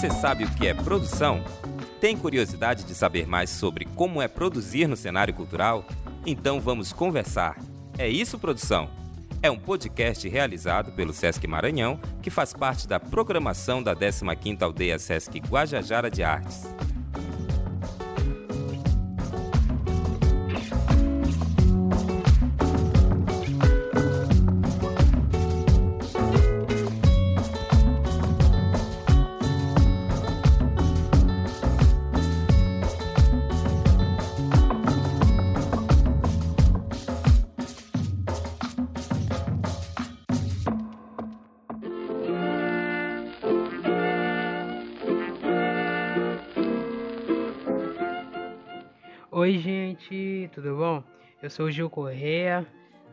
Você sabe o que é produção? Tem curiosidade de saber mais sobre como é produzir no cenário cultural? Então vamos conversar. É isso, produção? É um podcast realizado pelo Sesc Maranhão, que faz parte da programação da 15ª Aldeia Sesc Guajajara de Artes. Oi, gente, tudo bom? Eu sou o Gil Correa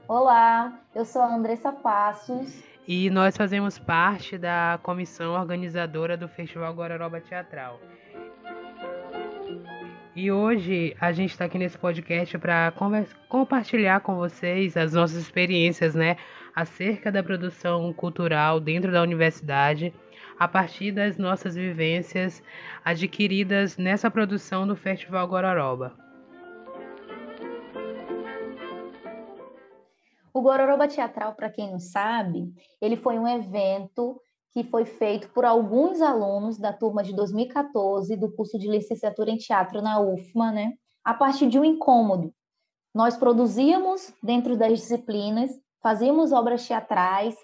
Olá, eu sou a Andressa Passos. e nós fazemos parte da comissão organizadora do Festival Guararaba Teatral. E hoje a gente está aqui nesse podcast para compartilhar com vocês as nossas experiências, né, acerca da produção cultural dentro da universidade, a partir das nossas vivências adquiridas nessa produção do Festival Guararaba. O Gororoba Teatral, para quem não sabe, ele foi um evento que foi feito por alguns alunos da turma de 2014 do curso de licenciatura em teatro na UFMA, né? A partir de um incômodo. Nós produzíamos dentro das disciplinas, fazíamos obras teatrais,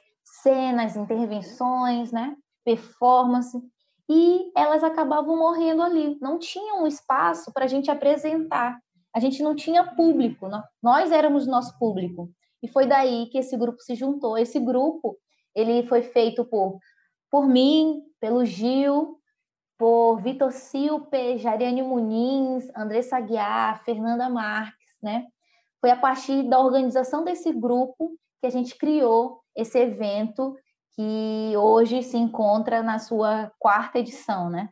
cenas, intervenções, né? Performance, e elas acabavam morrendo ali. Não tinham um espaço para a gente apresentar. A gente não tinha público, nós éramos nosso público. E foi daí que esse grupo se juntou. Esse grupo, ele foi feito por, por mim, pelo Gil, por Vitor Silpe, Jariane Muniz, Andressa Aguiar, Fernanda Marques, né? Foi a partir da organização desse grupo que a gente criou esse evento que hoje se encontra na sua quarta edição, né?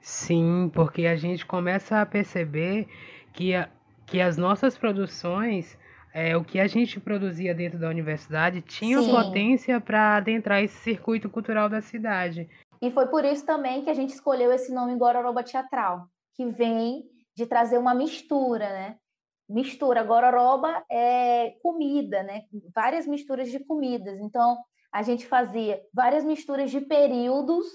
Sim, porque a gente começa a perceber que, a, que as nossas produções é, o que a gente produzia dentro da universidade tinha Sim. potência para adentrar esse circuito cultural da cidade. E foi por isso também que a gente escolheu esse nome Gororoba Teatral, que vem de trazer uma mistura, né? Mistura, Gororoba é comida, né? Várias misturas de comidas. Então, a gente fazia várias misturas de períodos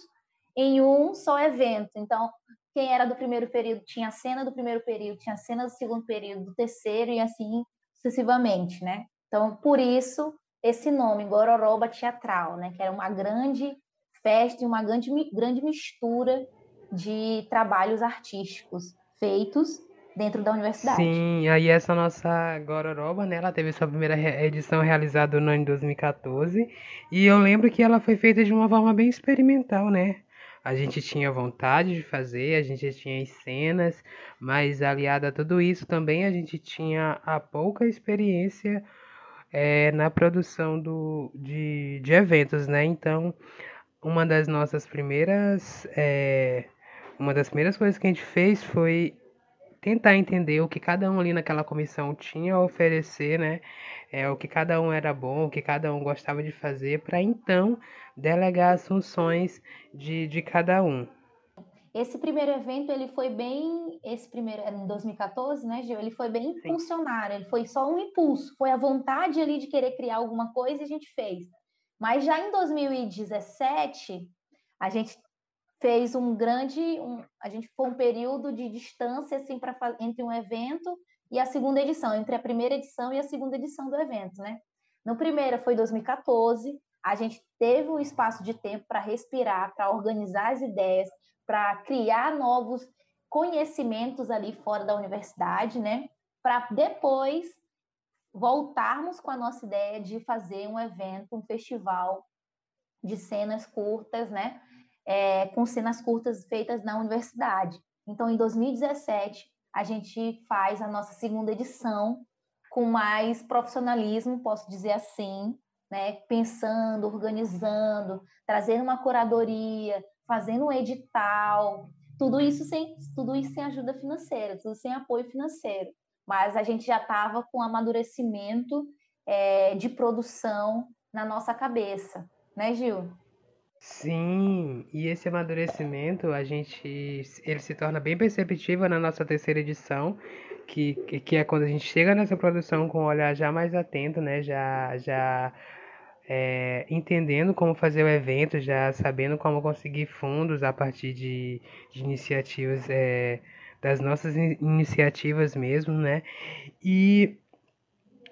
em um só evento. Então, quem era do primeiro período tinha a cena do primeiro período, tinha a cena do segundo período, do terceiro e assim sucessivamente, né? Então, por isso, esse nome, Gororoba Teatral, né? Que era uma grande festa e uma grande, grande mistura de trabalhos artísticos feitos dentro da universidade. Sim, aí essa nossa Gororoba, né, ela teve sua primeira edição realizada no ano de 2014, e eu lembro que ela foi feita de uma forma bem experimental, né? A gente tinha vontade de fazer, a gente tinha as cenas, mas aliado a tudo isso também a gente tinha a pouca experiência é, na produção do, de, de eventos, né? Então, uma das nossas primeiras. É, uma das primeiras coisas que a gente fez foi tentar entender o que cada um ali naquela comissão tinha a oferecer, né? É, o que cada um era bom, o que cada um gostava de fazer, para então delegar as funções de, de cada um. Esse primeiro evento, ele foi bem, esse primeiro, em 2014, né, Gil? Ele foi bem impulsionário, ele foi só um impulso, foi a vontade ali de querer criar alguma coisa e a gente fez. Mas já em 2017, a gente fez um grande, um, a gente foi um período de distância assim para entre um evento e a segunda edição, entre a primeira edição e a segunda edição do evento, né? No primeiro foi 2014, a gente teve um espaço de tempo para respirar, para organizar as ideias, para criar novos conhecimentos ali fora da universidade, né? Para depois voltarmos com a nossa ideia de fazer um evento, um festival de cenas curtas, né? É, com cenas curtas feitas na universidade. Então, em 2017, a gente faz a nossa segunda edição com mais profissionalismo, posso dizer assim, né? Pensando, organizando, trazendo uma curadoria, fazendo um edital, tudo isso sem, tudo isso sem ajuda financeira, tudo sem apoio financeiro. Mas a gente já estava com amadurecimento é, de produção na nossa cabeça, né, Gil? Sim, e esse amadurecimento, a gente, ele se torna bem perceptível na nossa terceira edição, que, que é quando a gente chega nessa produção com o olhar já mais atento, né, já, já é, entendendo como fazer o evento, já sabendo como conseguir fundos a partir de, de iniciativas, é, das nossas iniciativas mesmo, né, e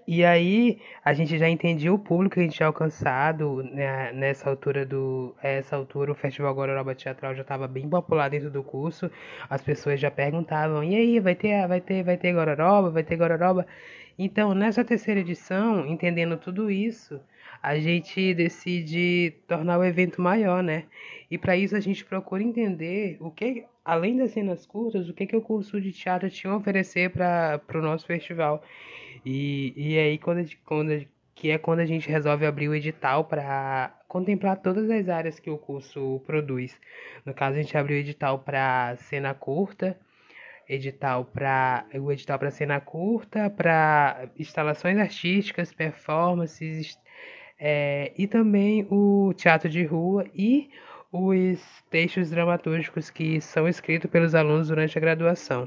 e aí a gente já entendia o público que a gente tinha alcançado né, nessa altura do essa altura o Festival Gororoba Teatral já estava bem popular dentro do curso. As pessoas já perguntavam: "E aí, vai ter vai ter vai ter Gororoba, vai ter Gororoba?" Então, nessa terceira edição, entendendo tudo isso, a gente decide tornar o evento maior, né? E para isso a gente procura entender o que, além das cenas curtas, o que, que o curso de teatro tinha a oferecer para o nosso festival. E, e aí quando, quando que é quando a gente resolve abrir o edital para contemplar todas as áreas que o curso produz. No caso, a gente abriu o edital para cena curta, edital para o edital para cena curta, para instalações artísticas, performances é, e também o teatro de rua e os textos dramaturgicos que são escritos pelos alunos durante a graduação.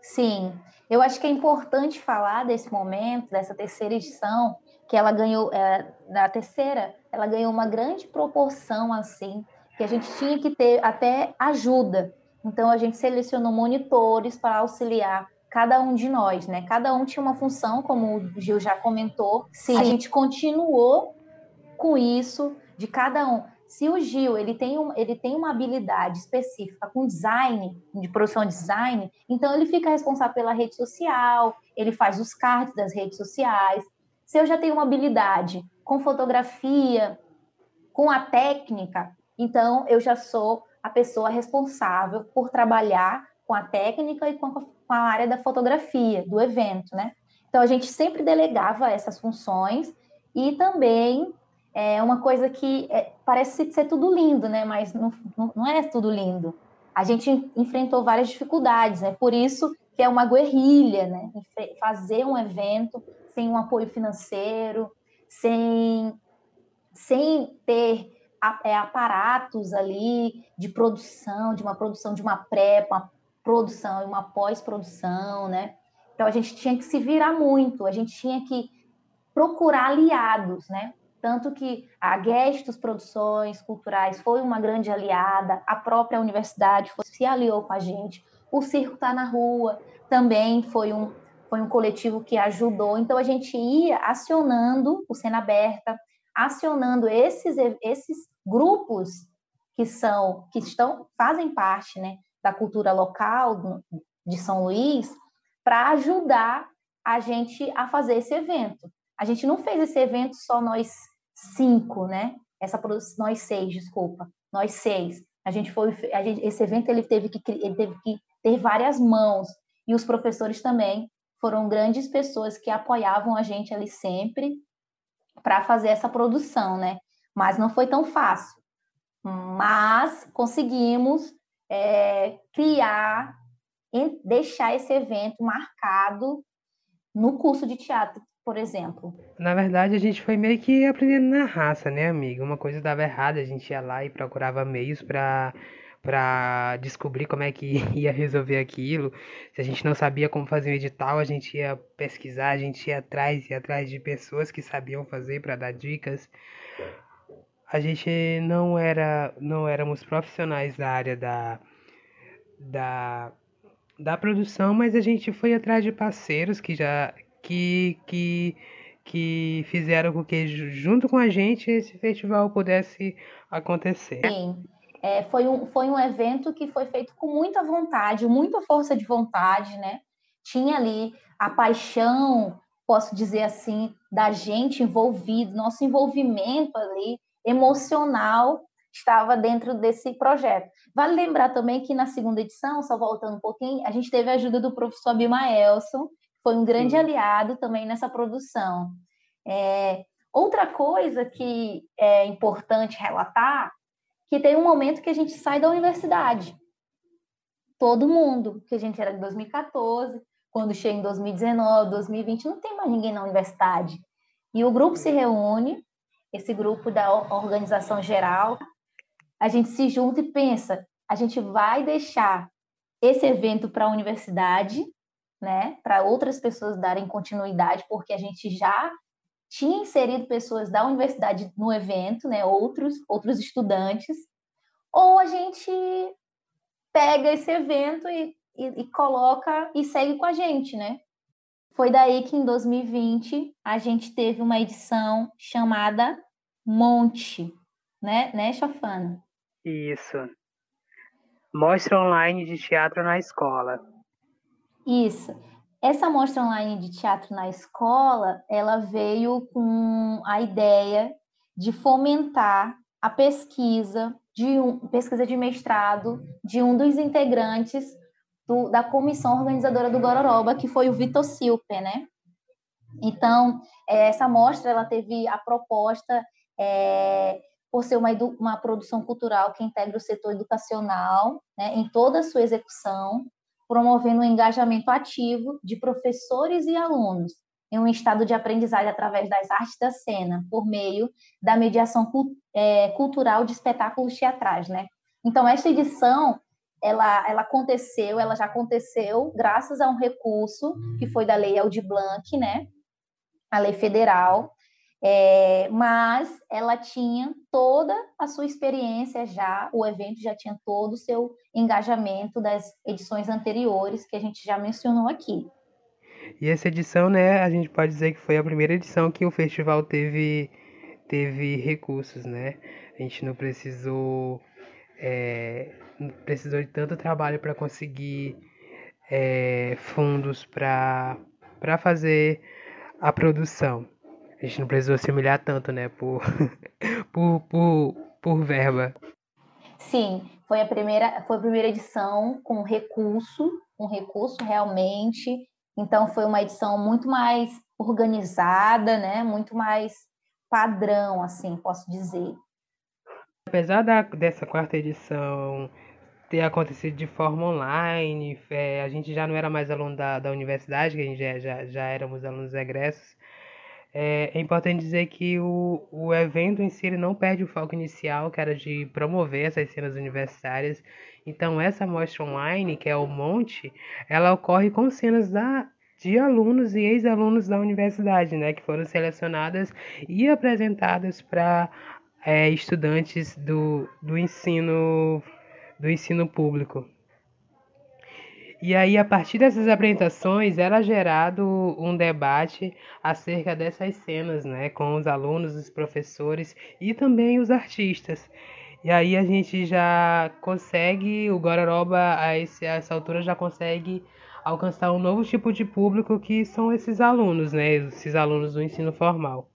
Sim, eu acho que é importante falar desse momento, dessa terceira edição, que ela ganhou, é, na terceira, ela ganhou uma grande proporção, assim, que a gente tinha que ter até ajuda. Então, a gente selecionou monitores para auxiliar cada um de nós, né? Cada um tinha uma função, como o Gil já comentou. Sim. A gente continuou com isso, de cada um. Se o Gil ele tem, um, ele tem uma habilidade específica com design, de produção de design, então ele fica responsável pela rede social, ele faz os cards das redes sociais. Se eu já tenho uma habilidade com fotografia, com a técnica, então eu já sou a pessoa responsável por trabalhar com a técnica e com a área da fotografia, do evento, né? Então a gente sempre delegava essas funções e também é uma coisa que é, parece ser tudo lindo, né? Mas não, não é tudo lindo. A gente enfrentou várias dificuldades, né? Por isso que é uma guerrilha, né? Fazer um evento sem um apoio financeiro, sem, sem ter é, aparatos ali de produção, de uma produção de uma pré, uma produção e uma pós-produção, né? Então a gente tinha que se virar muito, a gente tinha que procurar aliados, né? Tanto que a Gestos Produções Culturais foi uma grande aliada, a própria universidade se aliou com a gente, o Circo está na Rua também foi um, foi um coletivo que ajudou. Então, a gente ia acionando o Cena Aberta, acionando esses, esses grupos que são que estão fazem parte né, da cultura local de São Luís para ajudar a gente a fazer esse evento. A gente não fez esse evento só nós cinco, né? Essa produção, nós seis, desculpa, nós seis. A gente foi, a gente, esse evento ele teve que ele teve que ter várias mãos e os professores também foram grandes pessoas que apoiavam a gente ali sempre para fazer essa produção, né? Mas não foi tão fácil. Mas conseguimos é, criar, deixar esse evento marcado no curso de teatro por exemplo? Na verdade, a gente foi meio que aprendendo na raça, né, amiga? Uma coisa dava errado, a gente ia lá e procurava meios para para descobrir como é que ia resolver aquilo. Se a gente não sabia como fazer um edital, a gente ia pesquisar, a gente ia atrás, ia atrás de pessoas que sabiam fazer para dar dicas. A gente não era não éramos profissionais da área da da da produção, mas a gente foi atrás de parceiros que já que, que, que fizeram com que, junto com a gente, esse festival pudesse acontecer. Sim. É, foi, um, foi um evento que foi feito com muita vontade, muita força de vontade, né? Tinha ali a paixão, posso dizer assim, da gente envolvido, nosso envolvimento ali emocional estava dentro desse projeto. Vale lembrar também que na segunda edição, só voltando um pouquinho, a gente teve a ajuda do professor Abimaelson, foi um grande Sim. aliado também nessa produção. É, outra coisa que é importante relatar, que tem um momento que a gente sai da universidade. Todo mundo, que a gente era de 2014, quando chega em 2019, 2020, não tem mais ninguém na universidade. E o grupo se reúne, esse grupo da organização geral, a gente se junta e pensa, a gente vai deixar esse evento para a universidade, né, para outras pessoas darem continuidade, porque a gente já tinha inserido pessoas da universidade no evento, né, outros, outros estudantes, ou a gente pega esse evento e, e, e coloca e segue com a gente, né? Foi daí que em 2020 a gente teve uma edição chamada Monte, né, né, Chafana? Isso. Mostra online de teatro na escola. Isso. Essa mostra online de teatro na escola, ela veio com a ideia de fomentar a pesquisa de um, pesquisa de mestrado de um dos integrantes do, da comissão organizadora do Gororoba, que foi o Vitor Silper, né? Então, é, essa mostra ela teve a proposta é, por ser uma, uma produção cultural que integra o setor educacional né, em toda a sua execução, promovendo o engajamento ativo de professores e alunos em um estado de aprendizagem através das artes da cena, por meio da mediação é, cultural de espetáculos teatrais, né? Então, esta edição, ela, ela aconteceu, ela já aconteceu graças a um recurso que foi da Lei Aldir Blanc, né? A lei federal, é, mas ela tinha toda a sua experiência já, o evento já tinha todo o seu engajamento das edições anteriores que a gente já mencionou aqui. E essa edição, né, a gente pode dizer que foi a primeira edição que o festival teve, teve recursos, né? A gente não precisou, é, não precisou de tanto trabalho para conseguir é, fundos para fazer a produção. A gente não precisou se humilhar tanto, né, por, por, por, por verba. Sim, foi a primeira, foi a primeira edição com recurso, um recurso realmente então foi uma edição muito mais organizada, né? Muito mais padrão, assim, posso dizer. Apesar da, dessa quarta edição ter acontecido de forma online, é, a gente já não era mais aluno da, da universidade, que a gente já, já, já éramos alunos egressos. É, é, importante dizer que o, o evento em si não perde o foco inicial, que era de promover essas cenas universitárias então, essa mostra online, que é o Monte, ela ocorre com cenas da, de alunos e ex-alunos da universidade, né, que foram selecionadas e apresentadas para é, estudantes do, do ensino do ensino público. E aí, a partir dessas apresentações, era gerado um debate acerca dessas cenas, né, com os alunos, os professores e também os artistas. E aí a gente já consegue, o Gororoba a, esse, a essa altura já consegue alcançar um novo tipo de público que são esses alunos, né? Esses alunos do ensino formal.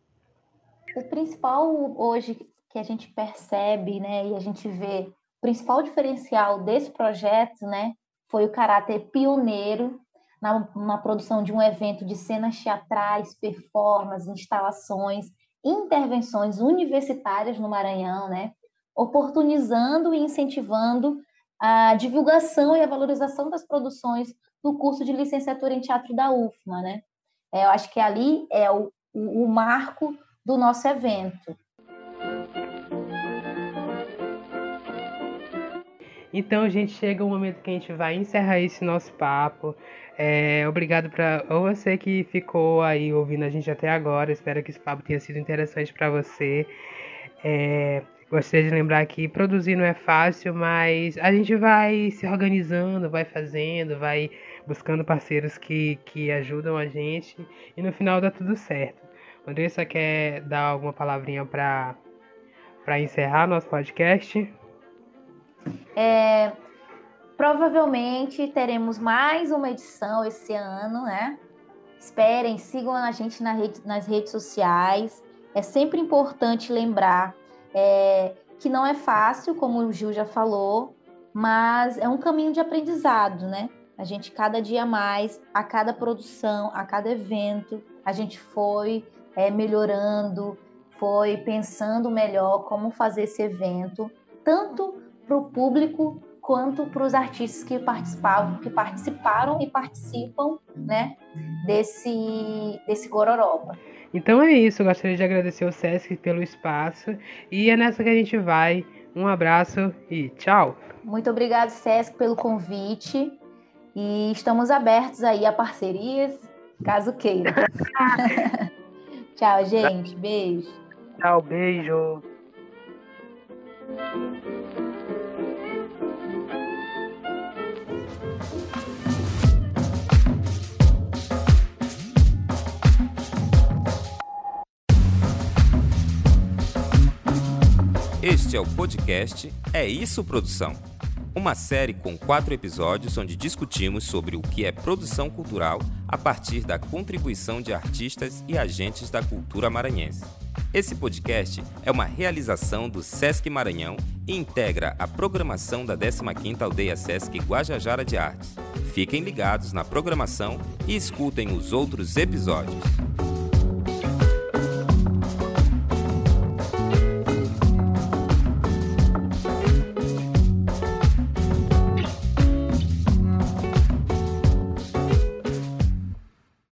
O principal hoje que a gente percebe, né, e a gente vê, o principal diferencial desse projeto, né, foi o caráter pioneiro na, na produção de um evento de cenas teatrais, performances, instalações, intervenções universitárias no Maranhão, né? oportunizando e incentivando a divulgação e a valorização das produções do curso de licenciatura em teatro da UFMA, né? É, eu acho que ali é o, o, o marco do nosso evento. Então, gente, chega o momento que a gente vai encerrar esse nosso papo. É, obrigado para você que ficou aí ouvindo a gente até agora. Espero que esse papo tenha sido interessante para você. É, Gostaria de lembrar que produzir não é fácil, mas a gente vai se organizando, vai fazendo, vai buscando parceiros que, que ajudam a gente e no final dá tudo certo. Andressa quer dar alguma palavrinha para encerrar nosso podcast? É, provavelmente teremos mais uma edição esse ano, né? Esperem, sigam a gente na rede, nas redes sociais. É sempre importante lembrar é, que não é fácil, como o Gil já falou, mas é um caminho de aprendizado, né? A gente, cada dia mais, a cada produção, a cada evento, a gente foi é, melhorando, foi pensando melhor como fazer esse evento, tanto para o público quanto para os artistas que participavam, que participaram e participam, né, desse desse Gororoba. Então é isso, gostaria de agradecer ao SESC pelo espaço e é nessa que a gente vai. Um abraço e tchau. Muito obrigado, SESC, pelo convite. E estamos abertos aí a parcerias, caso queira. Tchau, gente. Beijo. Tchau, beijo. Este é o podcast É Isso Produção. Uma série com quatro episódios onde discutimos sobre o que é produção cultural a partir da contribuição de artistas e agentes da cultura maranhense. Esse podcast é uma realização do Sesc Maranhão e integra a programação da 15ª Aldeia Sesc Guajajara de Artes. Fiquem ligados na programação e escutem os outros episódios.